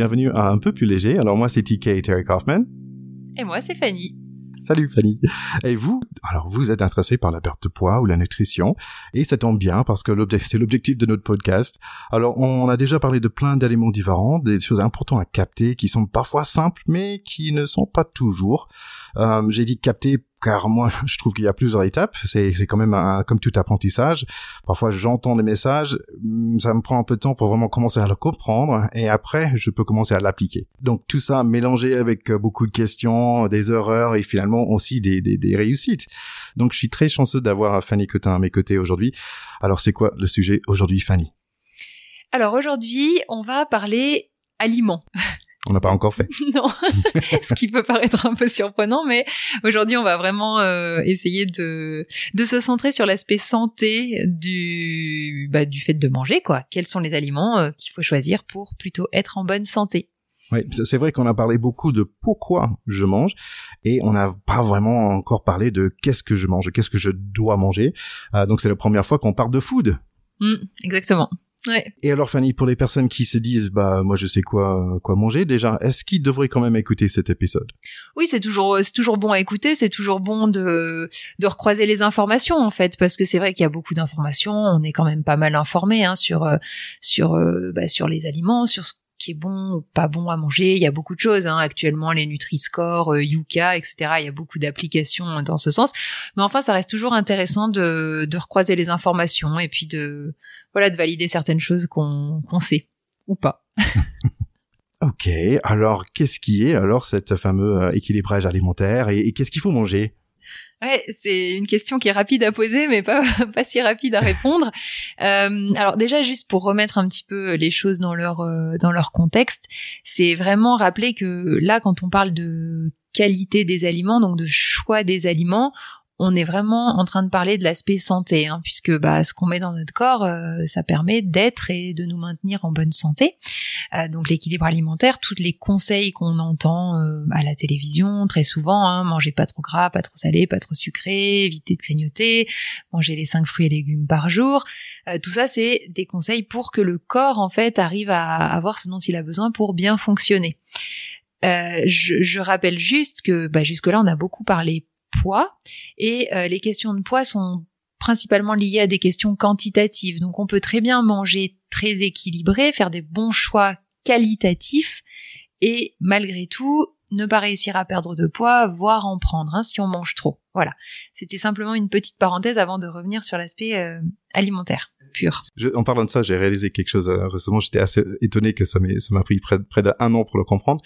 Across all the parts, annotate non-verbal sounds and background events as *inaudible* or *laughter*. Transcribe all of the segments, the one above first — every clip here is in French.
Bienvenue à Un peu plus léger. Alors moi, c'est TK Terry Kaufman. Et moi, c'est Fanny. Salut Fanny. Et vous, alors vous êtes intéressé par la perte de poids ou la nutrition, et ça tombe bien parce que c'est l'objectif de notre podcast. Alors on a déjà parlé de plein d'aliments différents, des choses importantes à capter qui sont parfois simples mais qui ne sont pas toujours. Euh, J'ai dit capter car moi *laughs* je trouve qu'il y a plusieurs étapes. C'est quand même un, comme tout apprentissage. Parfois j'entends les messages, mm, ça me prend un peu de temps pour vraiment commencer à le comprendre et après je peux commencer à l'appliquer. Donc tout ça mélangé avec euh, beaucoup de questions, des erreurs et finalement aussi des, des, des réussites. Donc je suis très chanceux d'avoir Fanny Cotin à mes côtés aujourd'hui. Alors c'est quoi le sujet aujourd'hui Fanny? Alors aujourd'hui on va parler aliments. *laughs* On n'a pas encore fait. *laughs* non, *laughs* ce qui peut paraître un peu surprenant, mais aujourd'hui on va vraiment euh, essayer de de se centrer sur l'aspect santé du bah, du fait de manger quoi. Quels sont les aliments euh, qu'il faut choisir pour plutôt être en bonne santé? Oui, c'est vrai qu'on a parlé beaucoup de pourquoi je mange et on n'a pas vraiment encore parlé de qu'est-ce que je mange, qu'est-ce que je dois manger. Euh, donc c'est la première fois qu'on parle de food. Mmh, exactement. Ouais. Et alors Fanny, pour les personnes qui se disent bah moi je sais quoi quoi manger déjà, est-ce qu'ils devraient quand même écouter cet épisode? Oui, c'est toujours c'est toujours bon à écouter, c'est toujours bon de de recroiser les informations en fait parce que c'est vrai qu'il y a beaucoup d'informations, on est quand même pas mal informé hein, sur euh, sur euh, bah, sur les aliments, sur ce qui est bon ou pas bon à manger. Il y a beaucoup de choses hein. actuellement, les Nutri-Score, euh, Yuka, etc. Il y a beaucoup d'applications dans ce sens. Mais enfin, ça reste toujours intéressant de de recroiser les informations et puis de voilà, de valider certaines choses qu'on sait ou pas. *laughs* ok, alors qu'est-ce qui est alors cette fameux euh, équilibrage alimentaire et, qu'est-ce qu'il faut manger? Ouais, c'est une question qui est rapide à poser, mais pas *laughs* pas si rapide à répondre. Euh, alors déjà, juste pour remettre un petit peu les choses dans leur euh, dans leur contexte, c'est vraiment rappeler que là, quand on parle de qualité des aliments, donc de choix des aliments, on est vraiment en train de parler de l'aspect santé, hein, puisque bah, ce qu'on met dans notre corps, euh, ça permet d'être et de nous maintenir en bonne santé. Euh, donc l'équilibre alimentaire, tous les conseils qu'on entend euh, à la télévision très souvent, hein, manger pas trop gras, pas trop salé, pas trop sucré, éviter de grignoter, manger les cinq fruits et légumes par jour, tout ça c'est des conseils pour que le corps en fait arrive à avoir ce dont il a besoin pour bien fonctionner. je, je, rappelle juste que bah, jusque-là on a beaucoup parlé poids et euh, les questions de poids sont principalement liées à des questions quantitatives. Donc on peut très bien manger très équilibré, faire des bons choix qualitatifs et malgré tout ne pas réussir à perdre de poids, voire en prendre hein, si on mange trop. Voilà. C'était simplement une petite parenthèse avant de revenir sur l'aspect euh, alimentaire pur. en parlant de ça, j'ai réalisé quelque chose euh, récemment. J'étais assez étonné que ça m'a pris près, près d'un an pour le comprendre.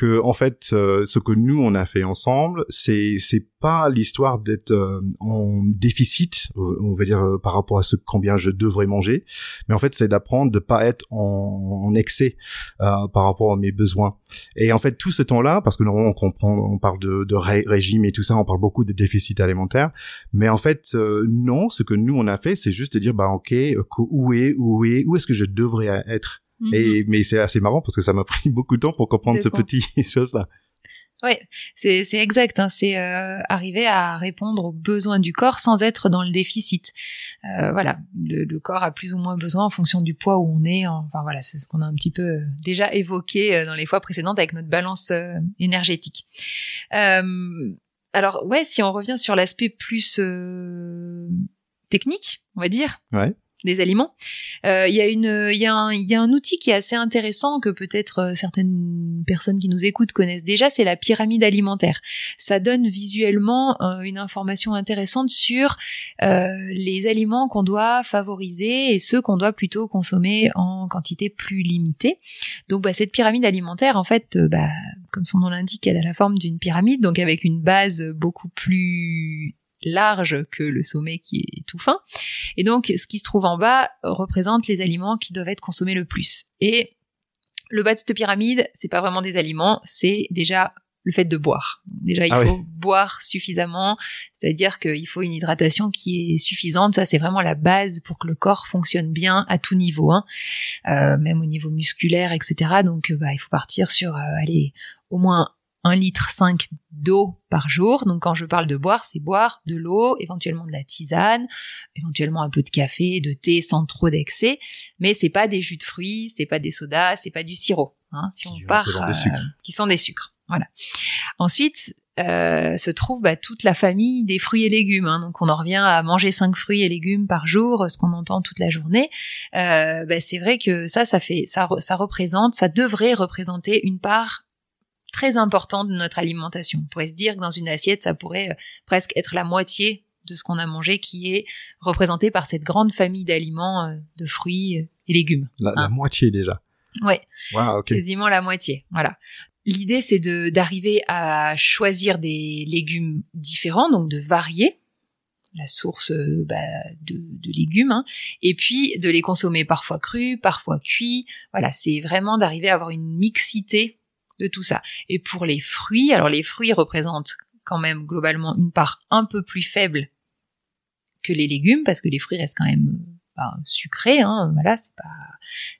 Que en fait, euh, ce que nous on a fait ensemble, c'est c'est pas l'histoire d'être euh, en déficit, on va dire par rapport à ce combien je devrais manger, mais en fait c'est d'apprendre de pas être en, en excès par rapport à mes besoins. Et en fait tout ce temps-là, parce que normalement on comprend, on parle de, de régime et tout ça, on parle beaucoup de déficit alimentaire, mais en fait non, ce que nous on a fait, c'est juste de dire bah ok euh, où est où est où est-ce que je devrais être? Mhm. et mais c'est assez marrant parce que ça m'a *laughs* pris beaucoup de temps pour comprendre ce petit *laughs* chose là Ouais, c'est exact. Hein, c'est euh, arriver à répondre aux besoins du corps sans être dans le déficit. Euh, voilà, le, corps a plus ou moins besoin en fonction du poids où on est. Enfin voilà, c'est ce qu'on a un petit peu déjà évoqué dans les fois précédentes avec notre balance énergétique. alors ouais, si on revient sur l'aspect plus technique, on va dire. Ouais des aliments. Euh, il y a y un, y a un outil qui est assez intéressant que peut-être euh, certaines personnes qui nous écoutent connaissent déjà, c'est la pyramide alimentaire. Ça donne visuellement euh, une information intéressante sur les aliments qu'on doit favoriser et ceux qu'on doit plutôt consommer en quantité plus limitée. Donc, bah, cette pyramide alimentaire, en fait, bah, comme son nom l'indique, elle a la forme d'une pyramide, donc avec une base beaucoup plus large que le sommet qui est tout fin. Et donc, ce qui se trouve en bas représente les aliments qui doivent être consommés le plus. Et Le bas de cette pyramide, c'est pas vraiment des aliments, c'est déjà le fait de boire. Déjà, il Ah faut boire suffisamment, c'est-à-dire qu'il faut une hydratation qui est suffisante. Ça, c'est vraiment la base pour que le corps fonctionne bien à tout niveau, hein. Euh, même au niveau musculaire, etc. Donc, euh, bah, il faut partir sur, euh, allez, au moins 1 litre 5 d'eau par jour. Donc, quand je parle de boire, c'est boire de l'eau, éventuellement de la tisane, éventuellement un peu de café, de thé, sans trop d'excès. Mais c'est pas des jus de fruits, c'est pas des sodas, c'est pas du sirop. Hein, si on Qui part, sucres. qui sont des sucres. Voilà. Ensuite, euh, se trouve bah, toute la famille des fruits et légumes. hein. Donc on en revient à manger cinq fruits et légumes par jour, ce qu'on entend toute la journée. Euh, bah, c'est vrai que ça, ça fait, ça, ça représente, ça devrait représenter une part très importante de notre alimentation. On pourrait se dire que dans une assiette, ça pourrait euh, presque être la moitié de ce qu'on a mangé qui est représenté par cette grande famille d'aliments, euh, de fruits et légumes. La, la Ah. moitié déjà. Ouais Wow, ok. quasiment la moitié. Voilà. L'idée, c'est de d'arriver à choisir des légumes différents, donc de varier la source euh, bah, de, de légumes, hein, et puis de les consommer parfois crus, parfois cuits. Voilà, c'est vraiment d'arriver à avoir une mixité de tout ça. Et pour les fruits, alors les fruits représentent quand même globalement une part un peu plus faible que les légumes, parce que les fruits restent quand même euh, bah, sucrés. Hein, voilà, c'est pas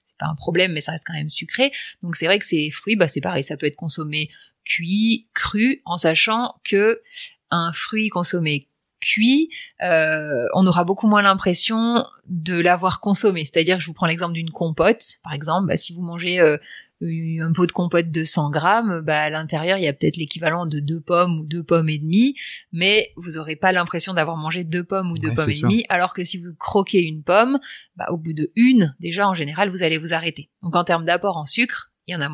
c'est pas un problème, mais ça reste quand même sucré. Donc c'est vrai que ces fruits, bah c'est pareil, ça peut être consommé cuit, cru, en sachant que un fruit consommé cuit, euh, on aura beaucoup moins l'impression de l'avoir consommé. C'est-à-dire, je vous prends l'exemple d'une compote, par exemple, bah, si vous mangez euh, un pot de compote de 100 grammes, bah, à l'intérieur, il y a peut-être l'équivalent de deux pommes ou deux pommes et demie, mais vous aurez pas l'impression d'avoir mangé deux pommes ou deux Ouais, pommes et sûr. demie, alors que si vous croquez une pomme, bah, au bout de une, déjà, en général, vous allez vous arrêter. Donc, en termes d'apport en sucre, il y en a,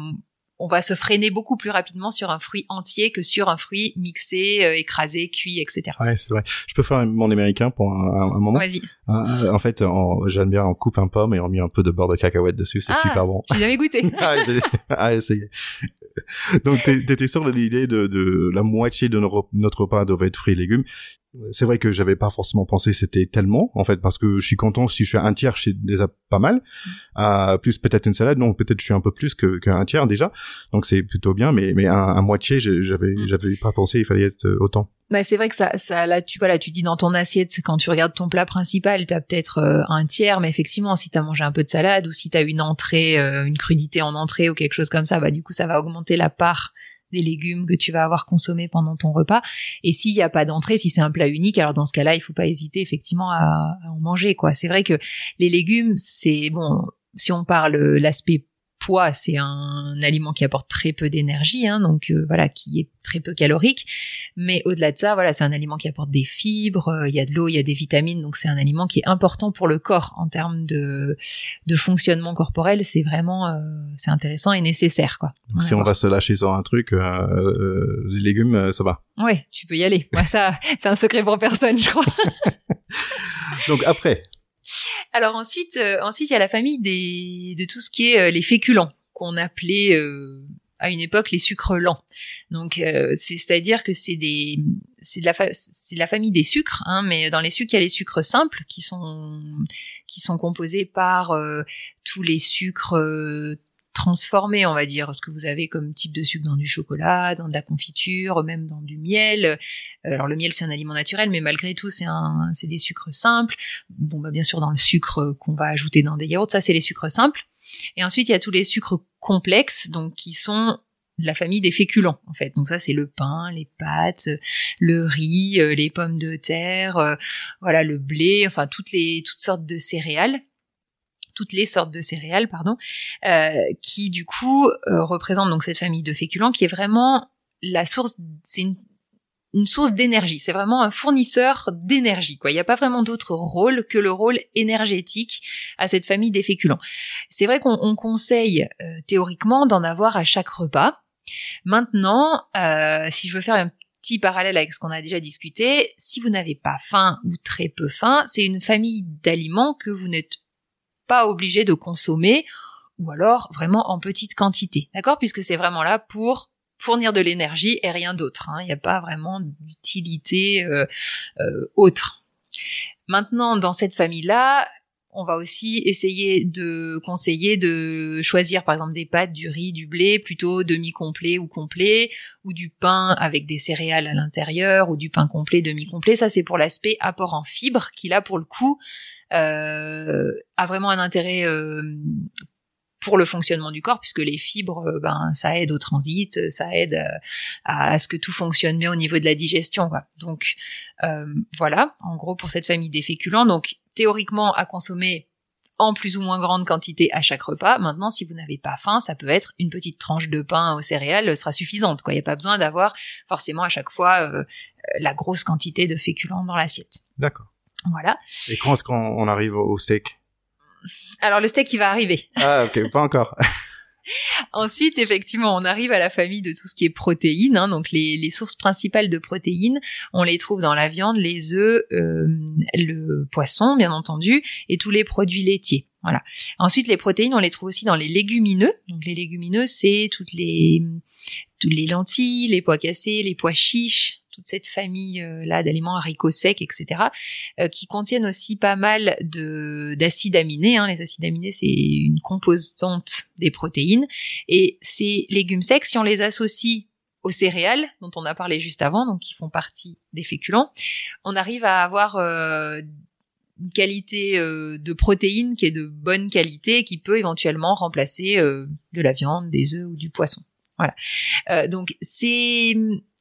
on va se freiner beaucoup plus rapidement sur un fruit entier que sur un fruit mixé, euh, écrasé, cuit, etc. Ouais, c'est vrai. Je peux faire mon américain pour un, moment. Vas-y. Euh, en fait, j'aime bien, on coupe un pomme et on met un peu de beurre de cacahuète dessus. C'est Ah. super bon. J'ai jamais goûté. *laughs* ah, c'est- ah, essayez. Donc, t'étais sûr de l'idée de, de la moitié de notre repas devait être fruits et légumes. C'est vrai que j'avais pas forcément pensé c'était tellement, en fait, parce que je suis content si je fais un tiers, c'est déjà pas mal. Euh, plus peut-être une salade, donc peut-être je suis un peu plus que qu'un tiers déjà. Donc c'est plutôt bien, mais mais un, un moitié, j'avais Mm. j'avais pas pensé il fallait être autant. Bah, c'est vrai que ça, ça, là, tu, voilà, tu dis dans ton assiette, quand tu regardes ton plat principal, t'as peut-être euh, un tiers, mais effectivement, si t'as mangé un peu de salade ou si t'as une entrée, euh, une crudité en entrée ou quelque chose comme ça, bah, du coup, ça va augmenter la part des légumes que tu vas avoir consommé pendant ton repas. Et s'il n'y a pas d'entrée, si c'est un plat unique, alors dans ce cas-là, il faut pas hésiter effectivement à, à en manger, quoi. C'est vrai que les légumes, c'est bon, si on parle euh, l'aspect poids, c'est un aliment qui apporte très peu d'énergie, hein, donc euh, voilà, qui est très peu calorique. Mais au-delà de ça, voilà, c'est un aliment qui apporte des fibres, euh, il y a de l'eau, il y a des vitamines, donc c'est un aliment qui est important pour le corps en termes de, de fonctionnement corporel. C'est vraiment, euh, c'est intéressant et nécessaire, quoi. Donc, si on va se lâcher sur un truc, les légumes, ça va. Ouais, tu peux y aller. Moi, ça, c'est un secret pour personne, je crois. *laughs* Donc après, Alors ensuite, euh, ensuite il y a la famille des de tout ce qui est euh, les féculents qu'on appelait euh, à une époque les sucres lents. Donc euh, c'est à dire que c'est des c'est de la famille des sucres, hein, mais dans les sucres il y a les sucres simples qui sont qui sont composés par euh, tous les sucres transformés, on va dire, ce que vous avez comme type de sucre dans du chocolat, dans de la confiture, même dans du miel. Euh, Alors le miel c'est un aliment naturel, mais malgré tout c'est un c'est des sucres simples bon bah bien sûr dans le sucre qu'on va ajouter dans des yaourts, ça c'est les sucres simples. Et ensuite il y a tous les sucres complexes, donc qui sont de la famille des féculents en fait. Donc ça c'est le pain, les pâtes, le riz, euh, les pommes de terre, euh, voilà le blé, enfin toutes les toutes sortes de céréales toutes les sortes de céréales, pardon, euh, qui du coup euh, représentent donc cette famille de féculents qui est vraiment la source, c'est une une source d'énergie. C'est vraiment un fournisseur d'énergie. Quoi. Il n'y a pas vraiment d'autre rôle que le rôle énergétique à cette famille des féculents. C'est vrai qu'on on conseille euh, théoriquement d'en avoir à chaque repas. Maintenant, euh, si je veux faire un petit parallèle avec ce qu'on a déjà discuté, si vous n'avez pas faim ou très peu faim, c'est une famille d'aliments que vous n'êtes pas obligé de consommer ou alors vraiment en petite quantité. D'accord? Puisque c'est vraiment là pour fournir de l'énergie et rien d'autre. hein. Il n'y a pas vraiment d'utilité euh, euh, autre. Maintenant, dans cette famille-là, on va aussi essayer de conseiller de choisir par exemple des pâtes, du riz, du blé plutôt demi-complet ou complet ou du pain avec des céréales à l'intérieur ou du pain complet demi-complet. Ça c'est pour l'aspect apport en fibres qui là pour le coup a vraiment un intérêt euh, pour le fonctionnement du corps, puisque les fibres, euh, ben, ça aide au transit, ça aide à, ce que tout fonctionne bien au niveau de la digestion. Quoi. Donc voilà, en gros pour cette famille des féculents. Donc théoriquement à consommer en plus ou moins grande quantité à chaque repas. Maintenant, si vous n'avez pas faim, ça peut être une petite tranche de pain aux céréales sera suffisante. Il n'y a pas besoin d'avoir forcément à chaque fois euh, la grosse quantité de féculents dans l'assiette. D'accord. Voilà. Et quand est-ce qu'on arrive au steak? Alors le steak, il va arriver. *laughs* Ah ok, pas encore. *laughs* Ensuite, effectivement, on arrive à la famille de tout ce qui est protéines. Hein, donc les, les, sources principales de protéines, on les trouve dans la viande, les œufs, euh, le poisson, bien entendu, et tous les produits laitiers. Voilà. Ensuite, les protéines, on les trouve aussi dans les légumineux. Donc les légumineux, c'est toutes les toutes les lentilles, les pois cassés, les pois chiches, toute cette famille euh, là d'aliments haricots secs, etc., euh, qui contiennent aussi pas mal de d'acides aminés. Hein. Les acides aminés, c'est une composante des protéines. Et ces légumes secs, si on les associe aux céréales dont on a parlé juste avant, donc qui font partie des féculents, on arrive à avoir euh, une qualité de protéines qui est de bonne qualité, qui peut éventuellement remplacer de la viande, des œufs ou du poisson. Voilà. donc c'est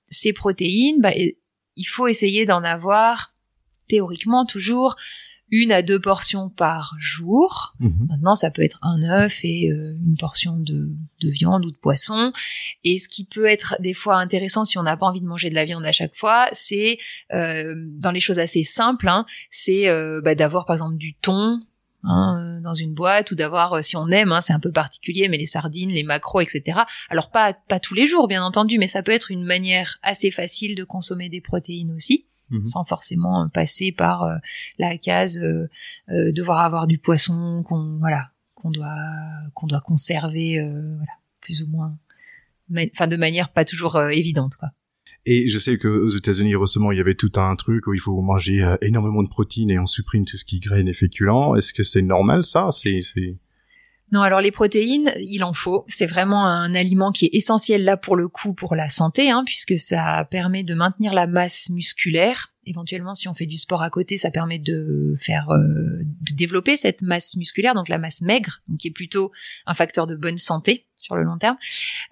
ces protéines, bah, il faut essayer d'en avoir théoriquement toujours une à deux portions par jour. Mhm. Maintenant, ça peut être un œuf et euh, une portion de, viande ou de poisson. Et ce qui peut être des fois intéressant si on n'a pas envie de manger de la viande à chaque fois, c'est euh, dans les choses assez simples, hein, c'est euh, bah, d'avoir par exemple du thon, Hein, euh, dans une boîte ou d'avoir, euh, si on aime, hein, c'est un peu particulier, mais les sardines, les macros, etc. Alors pas pas tous les jours, bien entendu, mais ça peut être une manière assez facile de consommer des protéines aussi. Mhm. sans forcément passer par euh, la case devoir avoir du poisson qu'on voilà qu'on doit qu'on doit conserver voilà plus ou moins enfin de manière pas toujours évidente quoi et je sais qu'aux États-Unis récemment, il y avait tout un truc où il faut manger euh, énormément de protéines et on supprime tout ce qui est et féculents. Est-ce que c'est normal ça? C'est non, alors les protéines, il en faut. C'est vraiment un aliment qui est essentiel là pour le coup pour la santé, hein, puisque ça permet de maintenir la masse musculaire. Éventuellement, si on fait du sport à côté, ça permet de faire euh, de développer cette masse musculaire, donc la masse maigre, donc qui est plutôt un facteur de bonne santé sur le long terme.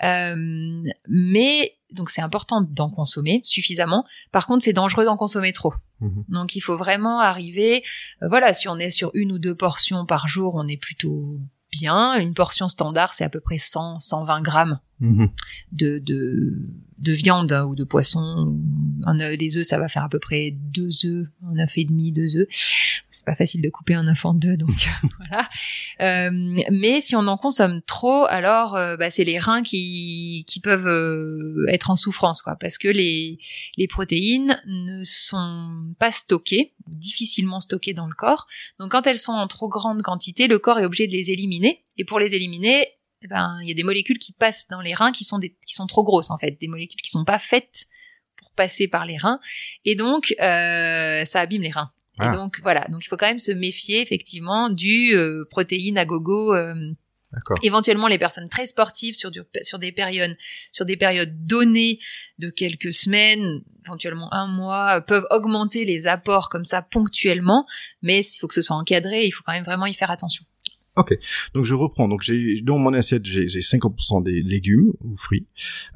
Euh, mais donc c'est important d'en consommer suffisamment. Par contre, c'est dangereux d'en consommer trop. Mhm. Donc il faut vraiment arriver, euh, voilà, si on est sur une ou deux portions par jour, on est plutôt bien. Une portion standard, c'est à peu près 100, 120 grammes mhm. de, de, de, viande ou de poisson. Un, les œufs, ça va faire à peu près deux œufs, un œuf et demi, deux œufs. C'est pas facile de couper un œuf en deux, donc *laughs* voilà. Euh, mais si on en consomme trop, alors euh, bah, c'est les reins qui, qui peuvent euh, être en souffrance, quoi, parce que les, les protéines ne sont pas stockées, difficilement stockées dans le corps. Donc quand elles sont en trop grande quantité, le corps est obligé de les éliminer. Et pour les éliminer, eh ben il y a des molécules qui passent dans les reins qui sont des, qui sont trop grosses en fait, des molécules qui sont pas faites pour passer par les reins et donc euh, ça abîme les reins. Et ah. donc voilà, donc il faut quand même se méfier effectivement du euh, protéine à gogo. Euh, éventuellement les personnes très sportives sur, du, sur des périodes sur des périodes données de quelques semaines, éventuellement un mois, peuvent augmenter les apports comme ça ponctuellement, mais il faut que ce soit encadré, il faut quand même vraiment y faire attention. Ok, donc je reprends. Donc j'ai dans mon assiette j'ai 50% des légumes ou fruits.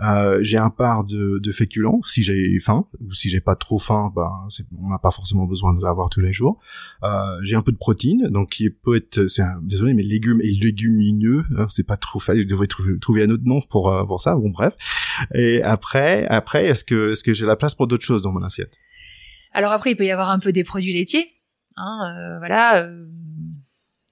Euh, j'ai un part de, de féculents si j'ai faim ou si j'ai pas trop faim, ben on n'a pas forcément besoin de l'avoir tous les jours. Euh, j'ai un peu de protéines, donc qui peut être, c'est désolé, mais légumes et légumineux, hein, c'est pas trop facile. Je devrais trouver, trouver un autre nom pour euh, pour ça. Bon bref. Et après après est-ce que est-ce que j'ai la place pour d'autres choses dans mon assiette? Alors après il peut y avoir un peu des produits laitiers. Hein, euh, voilà euh,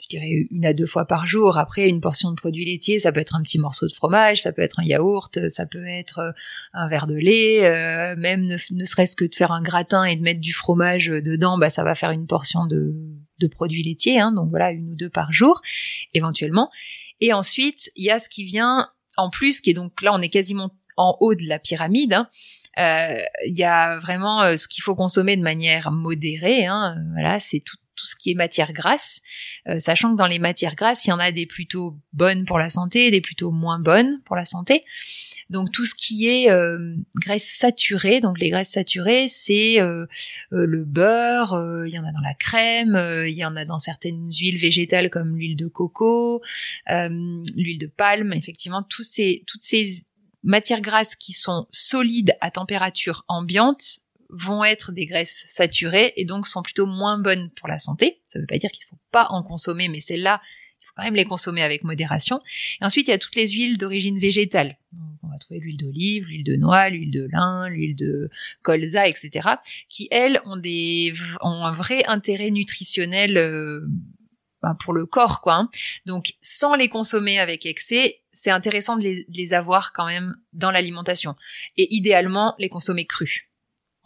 je dirais une à deux fois par jour. Après, une portion de produits laitiers, ça peut être un petit morceau de fromage, ça peut être un yaourt, ça peut être euh, un verre de lait, euh, même ne, serait-ce que de faire un gratin et de mettre du fromage dedans, bah ça va faire une portion de, produits laitiers. Hein, donc voilà, une ou deux par jour, éventuellement. Et ensuite, il y a ce qui vient en plus, qui est donc là, on est quasiment en haut de la pyramide. Hein, euh, il y a vraiment ce qu'il faut consommer de manière modérée. Hein, voilà, c'est tout, tout ce qui est matière grasse, euh, sachant que dans les matières grasses, il y en a des plutôt bonnes pour la santé des plutôt moins bonnes pour la santé. Donc tout ce qui est euh, graisse saturée, donc les graisses saturées, c'est euh, le beurre, il y en a dans la crème, il y en a dans certaines huiles végétales comme l'huile de coco, l'huile de palme, effectivement, toutes ces matières grasses qui sont solides à température ambiante vont être des graisses saturées et donc sont plutôt moins bonnes pour la santé. Ça ne veut pas dire qu'il ne faut pas en consommer, mais celles-là, il faut quand même les consommer avec modération. Et ensuite, il y a toutes les huiles d'origine végétale. on va trouver l'huile d'olive, l'huile de noix, l'huile de lin, l'huile de colza, etc., qui elles ont des ont un vrai intérêt nutritionnel. Euh, ben, pour le corps, quoi. Hein. Donc, sans les consommer avec excès, c'est intéressant de les, de les, avoir quand même dans l'alimentation. Et idéalement, les consommer crus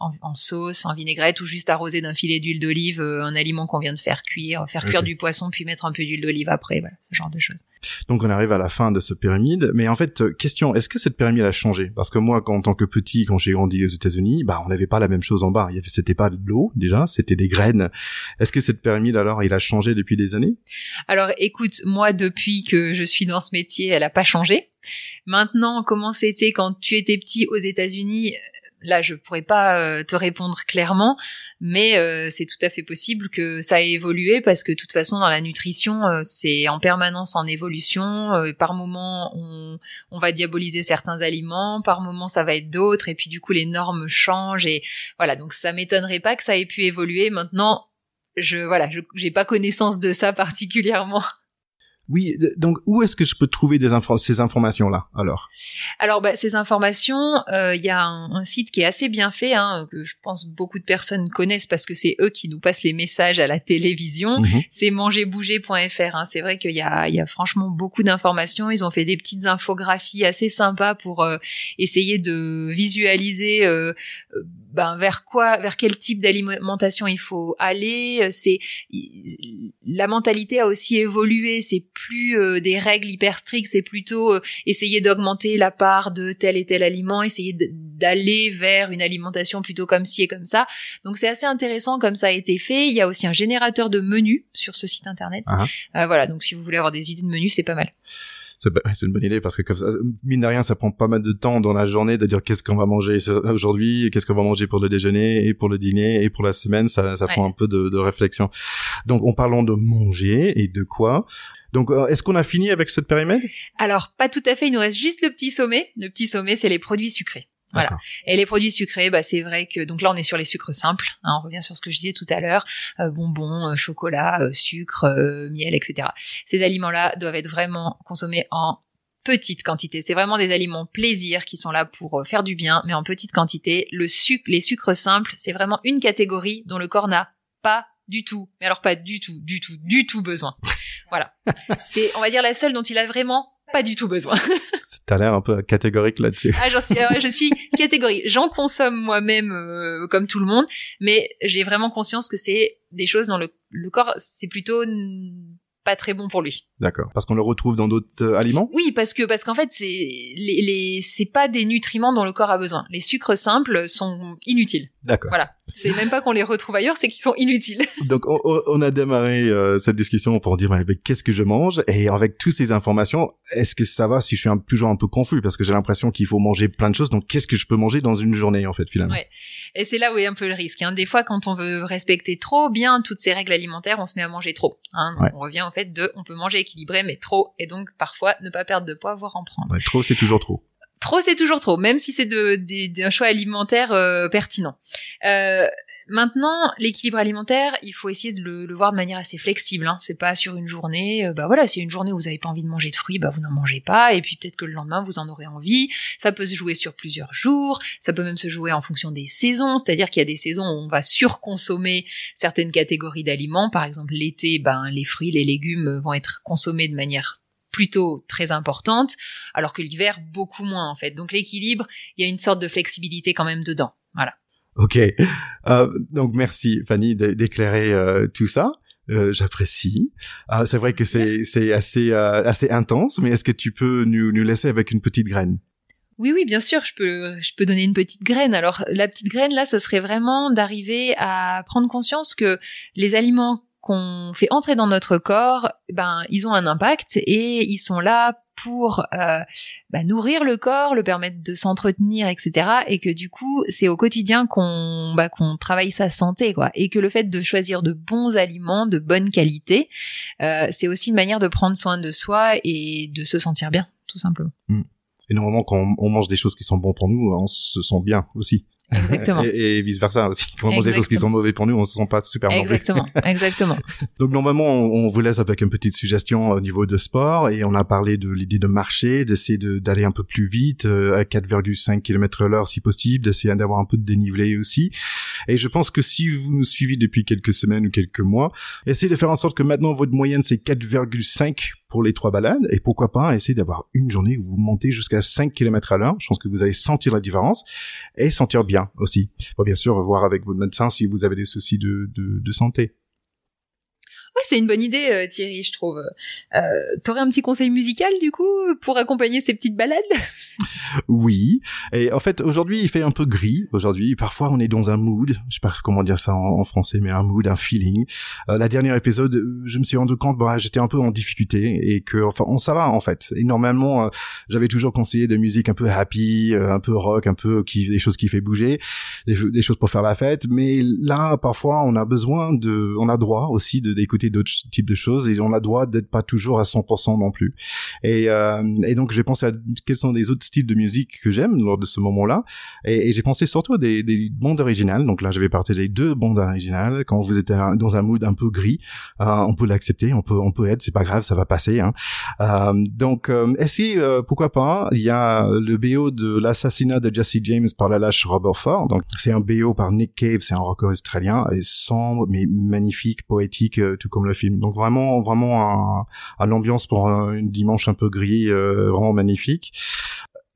en, sauce, en vinaigrette ou juste arroser d'un filet d'huile d'olive euh, un aliment qu'on vient de faire cuire, faire cuire du poisson puis mettre un peu d'huile d'olive après, voilà, ce genre de choses. Donc on arrive à la fin de ce pyramide, mais en fait, euh, question, est-ce que cette pyramide a changé? Parce que moi, quand, en tant que petit, quand j'ai grandi aux États-Unis, bah on n'avait pas la même chose en bas. C'était pas de l'eau déjà, c'était des graines. Est-ce que cette pyramide alors, il a changé depuis des années? Alors écoute, moi depuis que je suis dans ce métier, elle a pas changé. Maintenant, comment c'était quand tu étais petit aux États-Unis là je pourrais pas euh, te répondre clairement, mais euh, c'est tout à fait possible que ça ait évolué parce que de toute façon dans la nutrition euh, c'est en permanence en évolution. par moment on, on va diaboliser certains aliments, par moment ça va être d'autres et puis du coup les normes changent et voilà donc ça m'étonnerait pas que ça ait pu évoluer. Maintenant je voilà j'ai pas connaissance de ça *laughs* particulièrement. Oui, donc où est-ce que je peux trouver des ces informations-là alors? Alors bah, ces informations, euh, il y a un, site qui est assez bien fait, hein, que je pense beaucoup de personnes connaissent parce que c'est eux qui nous passent les messages à la télévision. Mhm. C'est mangerbouger.fr. Hein. C'est vrai qu'il y a, il y a franchement beaucoup d'informations. Ils ont fait des petites infographies assez sympas pour euh, essayer de visualiser euh, ben vers quoi, vers quel type d'alimentation il faut aller. C'est la mentalité a aussi évolué. C'est plus euh, des règles hyper strictes, c'est plutôt euh, essayer d'augmenter la part de tel et tel aliment, essayer d'aller vers une alimentation plutôt comme ci et comme ça. Donc c'est assez intéressant comme ça a été fait. Il y a aussi un générateur de menus sur ce site internet. Ah. Euh, voilà, donc si vous voulez avoir des idées de menus, c'est pas mal c'est une bonne idée parce que comme ça, mine de rien, ça prend pas mal de temps dans la journée de dire qu'est-ce qu'on va manger aujourd'hui, qu'est-ce qu'on va manger pour le déjeuner et pour le dîner et pour la semaine, ça, ça prend un peu de, de réflexion. Donc, en parlant de manger et de quoi, donc, euh, est-ce qu'on a fini avec cette périmètre? Alors, pas tout à fait. Il nous reste juste le petit sommet. Le petit sommet, c'est les produits sucrés. Voilà. Et les produits sucrés, bah c'est vrai que donc là on est sur les sucres simples. Hein, on revient sur ce que je disais tout à l'heure euh, bonbons, euh, chocolat, euh, sucre, miel, etc. Ces aliments-là doivent être vraiment consommés en petite quantité. C'est vraiment des aliments plaisir qui sont là pour faire du bien, mais en petite quantité. Le sucre, les sucres simples, c'est vraiment une catégorie dont le corps n'a pas du tout, mais alors pas du tout, du tout, du tout besoin. Voilà. *laughs* C'est, on va dire, la seule dont il a vraiment pas du tout besoin. *laughs* T'as l'air un peu catégorique là-dessus. Ah, j'en suis, je suis *laughs* catégorique. J'en consomme moi-même euh, comme tout le monde, mais j'ai vraiment conscience que c'est des choses dans le, le corps, c'est plutôt pas très bon pour lui. D'accord. Parce qu'on le retrouve dans d'autres euh, aliments? Oui, parce que parce qu'en fait, c'est les, les c'est pas des nutriments dont le corps a besoin. Les sucres simples sont inutiles. D'accord. Voilà. C'est même pas qu'on les retrouve ailleurs, c'est qu'ils sont inutiles. *laughs* Donc on, on a démarré euh, cette discussion pour dire mais, qu'est-ce que je mange? Et avec toutes ces informations, est-ce que ça va si je suis un, toujours un peu confus? Parce que j'ai l'impression qu'il faut manger plein de choses. Donc qu'est-ce que je peux manger dans une journée en fait finalement? Ouais. Et c'est là où est un peu le risque. Hein. Des fois, quand on veut respecter trop bien toutes ces règles alimentaires, on se met à manger trop. Hein. On revient au fait de on peut manger équilibré mais trop et donc parfois ne pas perdre de poids voire en prendre. Ouais, trop c'est toujours trop. Trop, c'est toujours trop, même si c'est de, de, choix alimentaire euh, pertinent. Euh, maintenant, l'équilibre alimentaire, il faut essayer de le, voir de manière assez flexible. Hein. C'est pas sur une journée. Euh, bah voilà, si une journée où vous avez pas envie de manger de fruits, bah vous n'en mangez pas. Et puis peut-être que le lendemain vous en aurez envie. Ça peut se jouer sur plusieurs jours. Ça peut même se jouer en fonction des saisons. C'est-à-dire qu'il y a des saisons où on va surconsommer certaines catégories d'aliments. Par exemple, l'été, ben les fruits, les légumes vont être consommés de manière plutôt très importante, alors que l'hiver beaucoup moins en fait. Donc l'équilibre, il y a une sorte de flexibilité quand même dedans. Voilà. Ok, euh, donc merci Fanny d'éclairer euh, tout ça. Euh, J'apprécie. Euh, c'est vrai que c'est c'est assez euh, assez intense, mais est-ce que tu peux nous, nous laisser avec une petite graine? Oui, oui, bien sûr, je peux, je peux donner une petite graine. Alors, la petite graine, là, ce serait vraiment d'arriver à prendre conscience que les aliments qu'on fait entrer dans notre corps, ben ils ont un impact et ils sont là pour euh, bah, nourrir le corps, le permettre de s'entretenir, etc. Et que du coup, c'est au quotidien qu'on bah, qu'on travaille sa santé, quoi. Et que le fait de choisir de bons aliments, de bonne qualité, euh, c'est aussi une manière de prendre soin de soi et de se sentir bien, tout simplement. Mm. Et normalement, quand on mange des choses qui sont bonnes pour nous, on se sent bien aussi. Exactement. et, vice versa aussi. Quand on mange des choses qui sont mauvaises pour nous, on se sent pas super Exactement. *laughs* Exactement. Donc normalement, on, vous laisse avec une petite suggestion au niveau de sport et on a parlé de l'idée de marcher, d'essayer d'aller un peu plus vite euh, à 4,5 km l'heure si possible, d'essayer d'avoir un peu de dénivelé aussi. Et je pense que si vous nous suivez depuis quelques semaines ou quelques mois, essayez de faire en sorte que maintenant votre moyenne c'est 4,5 pour les trois balades et pourquoi pas essayer d'avoir une journée où vous montez jusqu'à 5 km à l'heure. Je pense que vous allez sentir la différence et sentir bien aussi. Faut bien sûr voir avec votre médecin si vous avez des soucis de, de, de santé. Ouais, c'est une bonne idée, euh, Thierry, je trouve. Euh, T'aurais un petit conseil musical, du coup, pour accompagner ces petites balades? Oui. Et en fait, aujourd'hui, il fait un peu gris. Aujourd'hui, parfois, on est dans un mood. Je sais pas comment dire ça en, français, mais un mood, un feeling. Euh, la dernière épisode, je me suis rendu compte, bah, j'étais un peu en difficulté et que, enfin, on ça va en fait. Et normalement, euh, j'avais toujours conseillé de musique un peu happy, euh, un peu rock, un peu qui, des choses qui fait bouger, des, choses pour faire la fête. Mais là, parfois, on a besoin de, on a droit aussi de d'écouter d'autres types de choses et on a droit d'être pas toujours à 100% non plus. Et, euh, et donc j'ai pensé à quels sont les autres styles de musique que j'aime lors de ce moment-là et, j'ai pensé surtout à des, des bandes originales. Donc là je vais partager deux bandes originales. Quand vous êtes dans un mood un peu gris, euh, on peut l'accepter, on peut on peut être, c'est pas grave, ça va passer. Hein. Euh, donc euh, si euh, pourquoi pas, il y a le BO de l'assassinat de Jesse James par la lâche Robert Ford. Donc c'est un BO par Nick Cave, c'est un rocker australien et sombre mais magnifique, poétique, euh, tout comme le film. Donc vraiment, vraiment un, un ambiance pour une dimanche un peu gris, euh, vraiment magnifique.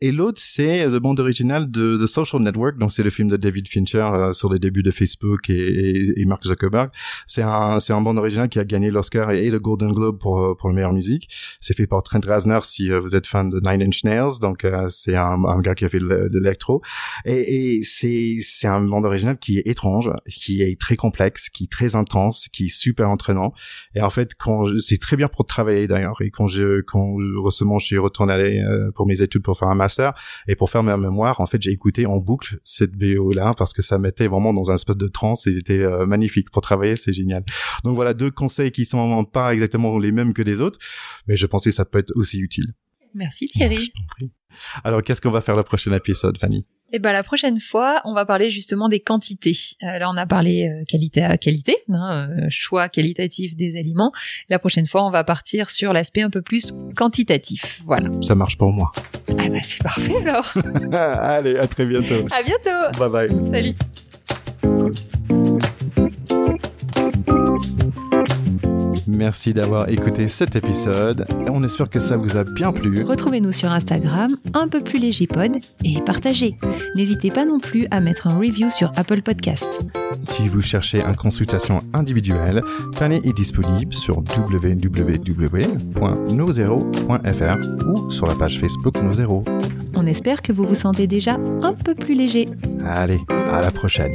Et l'autre, c'est la bande originale de The Social Network. Donc, c'est le film de David Fincher euh, sur les débuts de Facebook et, et, Mark Zuckerberg. C'est un, c'est un bande original qui a gagné l'Oscar et, le Golden Globe pour euh, pour la meilleure musique. C'est fait par Trent Reznor si euh, vous êtes fan de Nine Inch Nails. Donc, c'est un, un, gars qui a fait l'électro. Et, et c'est c'est un bande original qui est étrange, qui est très complexe, qui est très intense, qui est super entraînant. Et en fait, quand c'est très bien pour travailler d'ailleurs. Et quand je quand récemment je suis retourné aller pour mes études pour faire un master et pour faire ma mémoire, en fait, j'ai écouté en boucle cette BO là parce que ça mettait vraiment dans un espèce de transe et c'était euh, magnifique pour travailler, c'est génial. Donc voilà deux conseils qui sont pas exactement les mêmes que des autres, mais je pensais que ça peut être aussi utile. Merci Thierry. Alors qu'est-ce qu'on va faire le prochain épisode, Fanny? Eh ben la prochaine fois, on va parler justement des quantités. Euh, là, on a parlé euh, qualité à qualité, hein, euh, choix qualitatif des aliments. La prochaine fois, on va partir sur l'aspect un peu plus quantitatif. Voilà. Ça marche pour moi. Ah bah c'est parfait alors. *laughs* Allez, à très bientôt. À bientôt. Bye bye. Salut. Merci d'avoir écouté cet épisode. On espère que ça vous a bien plu. Retrouvez-nous sur Instagram, un peu plus léger pod, et partagez. N'hésitez pas non plus à mettre un review sur Apple Podcasts. Si vous cherchez une consultation individuelle, Fanny est disponible sur www.nozero.fr ou sur la page Facebook Nozero. On espère que vous vous sentez déjà un peu plus léger. Allez, à la prochaine.